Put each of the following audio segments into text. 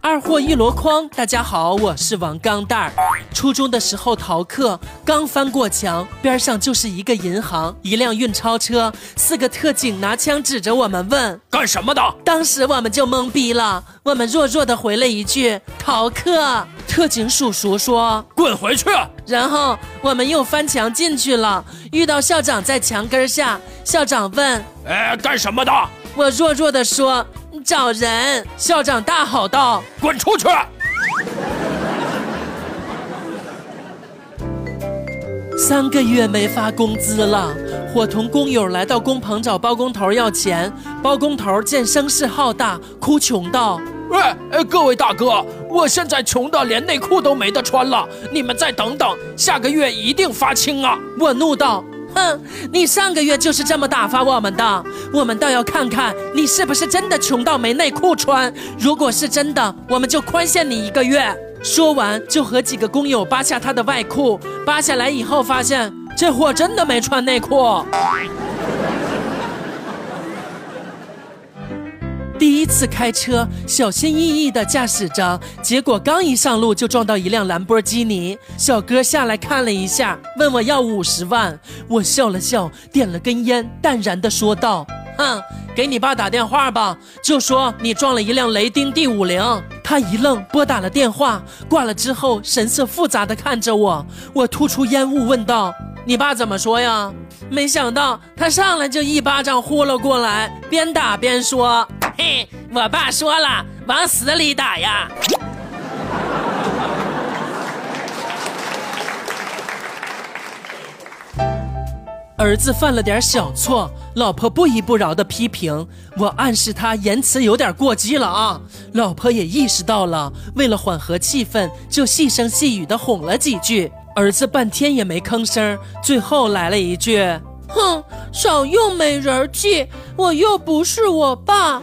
二货一箩筐，大家好，我是王钢蛋儿。初中的时候逃课，刚翻过墙，边上就是一个银行，一辆运钞车，四个特警拿枪指着我们问干什么的？当时我们就懵逼了，我们弱弱的回了一句逃课。特警叔叔说滚回去！然后我们又翻墙进去了，遇到校长在墙根下，校长问哎，干什么的？我弱弱的说找人，校长大吼道。滚出去！三个月没发工资了，伙同工友来到工棚找包工头要钱。包工头见声势浩大，哭穷道哎哎，各位大哥，我现在穷的连内裤都没得穿了，你们再等等，下个月一定发清啊！：“我怒道，哼，你上个月就是这么打发我们的，我们倒要看看你是不是真的穷到没内裤穿。如果是真的，我们就宽限你一个月。”说完，就和几个工友扒下他的外裤，扒下来以后发现这货真的没穿内裤。第一次开车，小心翼翼地驾驶着，结果刚一上路就撞到一辆兰博基尼。小哥下来看了一下，问我要五十万。我笑了笑，点了根烟，淡然地说道：“哼，给你爸打电话吧，就说你撞了一辆雷丁 D 五零。”他一愣，拨打了电话，挂了之后神色复杂地看着我。我吐出烟雾，问道：“你爸怎么说呀？”没想到他上来就一巴掌呼了过来，边打边说：“嘿，我爸说了，往死里打呀！”儿子犯了点小错，老婆不依不饶的批评我，暗示他言辞有点过激了啊。老婆也意识到了，为了缓和气氛，就细声细语的哄了几句。儿子半天也没吭声，最后来了一句：“哼，少用美人计，我又不是我爸。”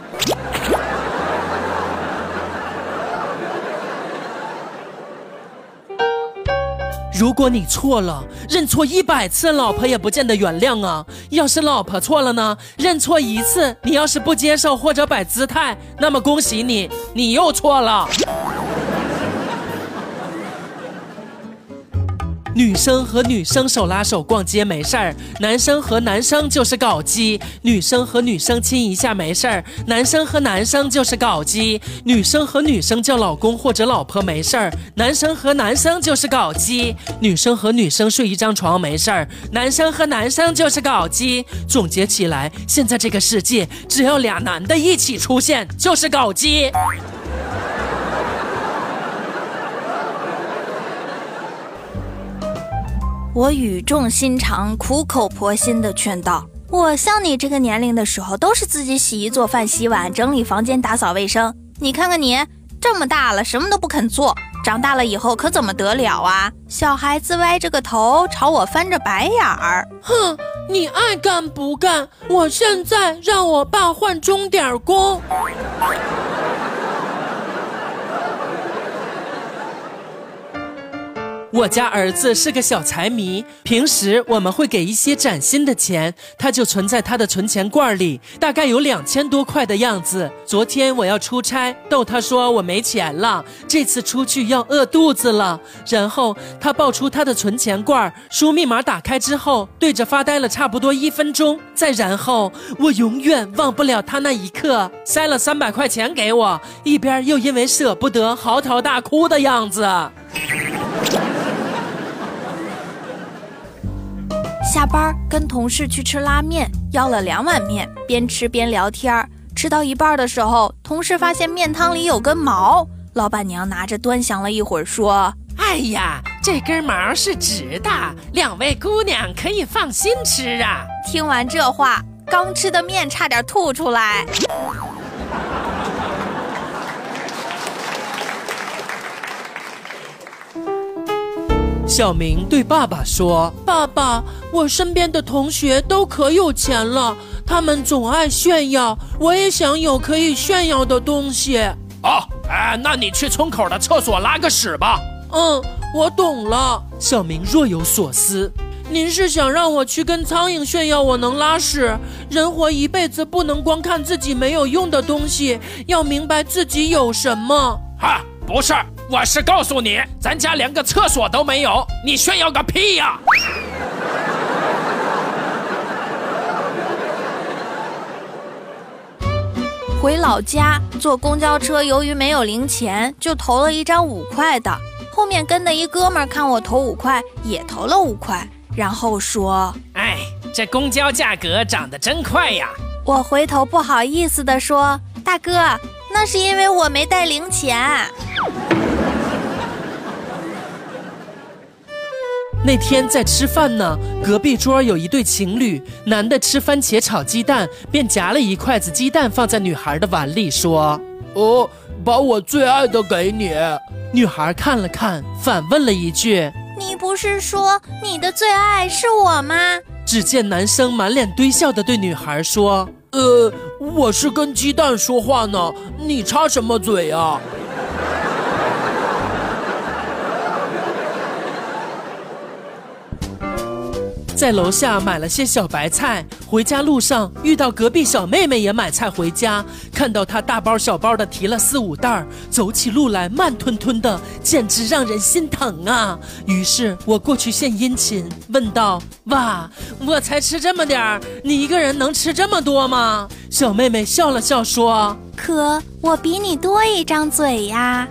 如果你错了，认错一百次，老婆也不见得原谅啊。要是老婆错了呢，认错一次，你要是不接受或者摆姿态，那么恭喜你，你又错了。女生和女生手拉手逛街没事儿，男生和男生就是搞基；女生和女生亲一下没事儿，男生和男生就是搞基；女生和女生叫老公或者老婆没事儿，男生和男生就是搞基；女生和女生睡一张床没事儿，男生和男生就是搞基。总结起来，现在这个世界只要俩男的一起出现，就是搞基。我语重心长、苦口婆心地劝道：“我像你这个年龄的时候，都是自己洗衣做饭、洗碗、整理房间、打扫卫生。你看看你，这么大了，什么都不肯做，长大了以后可怎么得了啊？小孩子歪着个头朝我翻着白眼儿。哼，你爱干不干？我现在让我爸换钟点工。我家儿子是个小财迷，平时我们会给一些崭新的钱，他就存在他的存钱罐里，大概有两千多块的样子。昨天我要出差，逗他说我没钱了，这次出去要饿肚子了。然后他抱出他的存钱罐，输密码打开之后，对着发呆了差不多一分钟。再然后，我永远忘不了他那一刻，塞了三百块钱给我，一边又因为舍不得嚎啕大哭的样子。下班跟同事去吃拉面，要了两碗面，边吃边聊天儿。吃到一半的时候，同事发现面汤里有根毛，老板娘拿着端详了一会儿，说哎呀，这根毛是直的，两位姑娘可以放心吃啊。：“听完这话，刚吃的面差点吐出来。”小明对爸爸说：“爸爸，我身边的同学都可有钱了，他们总爱炫耀，我也想有可以炫耀的东西。哦，哎，那你去村口的厕所拉个屎吧。嗯，我懂了。”小明若有所思。您是想让我去跟苍蝇炫耀我能拉屎？人活一辈子不能光看自己没有用的东西，要明白自己有什么。哈，不是，我是告诉你，咱家连个厕所都没有，你炫耀个屁呀！回老家坐公交车，由于没有零钱，就投了一张五块的。后面跟的一哥们看我投五块，也投了五块，然后说：“哎，这公交价格涨得真快呀！”我回头不好意思地说：“大哥，那是因为我没带零钱。”那天在吃饭呢，隔壁桌有一对情侣，男的吃番茄炒鸡蛋，便夹了一筷子鸡蛋放在女孩的碗里，说：“哦，把我最爱的给你。”女孩看了看，反问了一句：“你不是说你的最爱是我吗？”只见男生满脸堆笑的对女孩说：“呃，我是跟鸡蛋说话呢，你插什么嘴啊？”在楼下买了些小白菜，回家路上遇到隔壁小妹妹也买菜回家，看到她大包小包的提了四五袋，走起路来慢吞吞的，简直让人心疼啊！于是我过去献殷勤，问道：“哇，我才吃这么点儿，你一个人能吃这么多吗？”小妹妹笑了笑说：“可我比你多一张嘴呀。”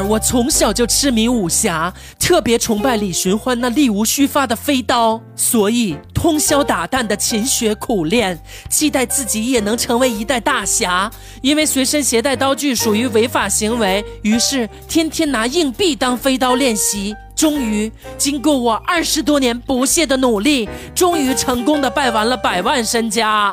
我从小就痴迷武侠，特别崇拜李寻欢那力无虚发的飞刀，所以通宵达旦的勤学苦练，期待自己也能成为一代大侠。因为随身携带刀具属于违法行为，于是天天拿硬币当飞刀练习。终于，经过我二十多年不懈的努力，终于成功的败完了百万身家。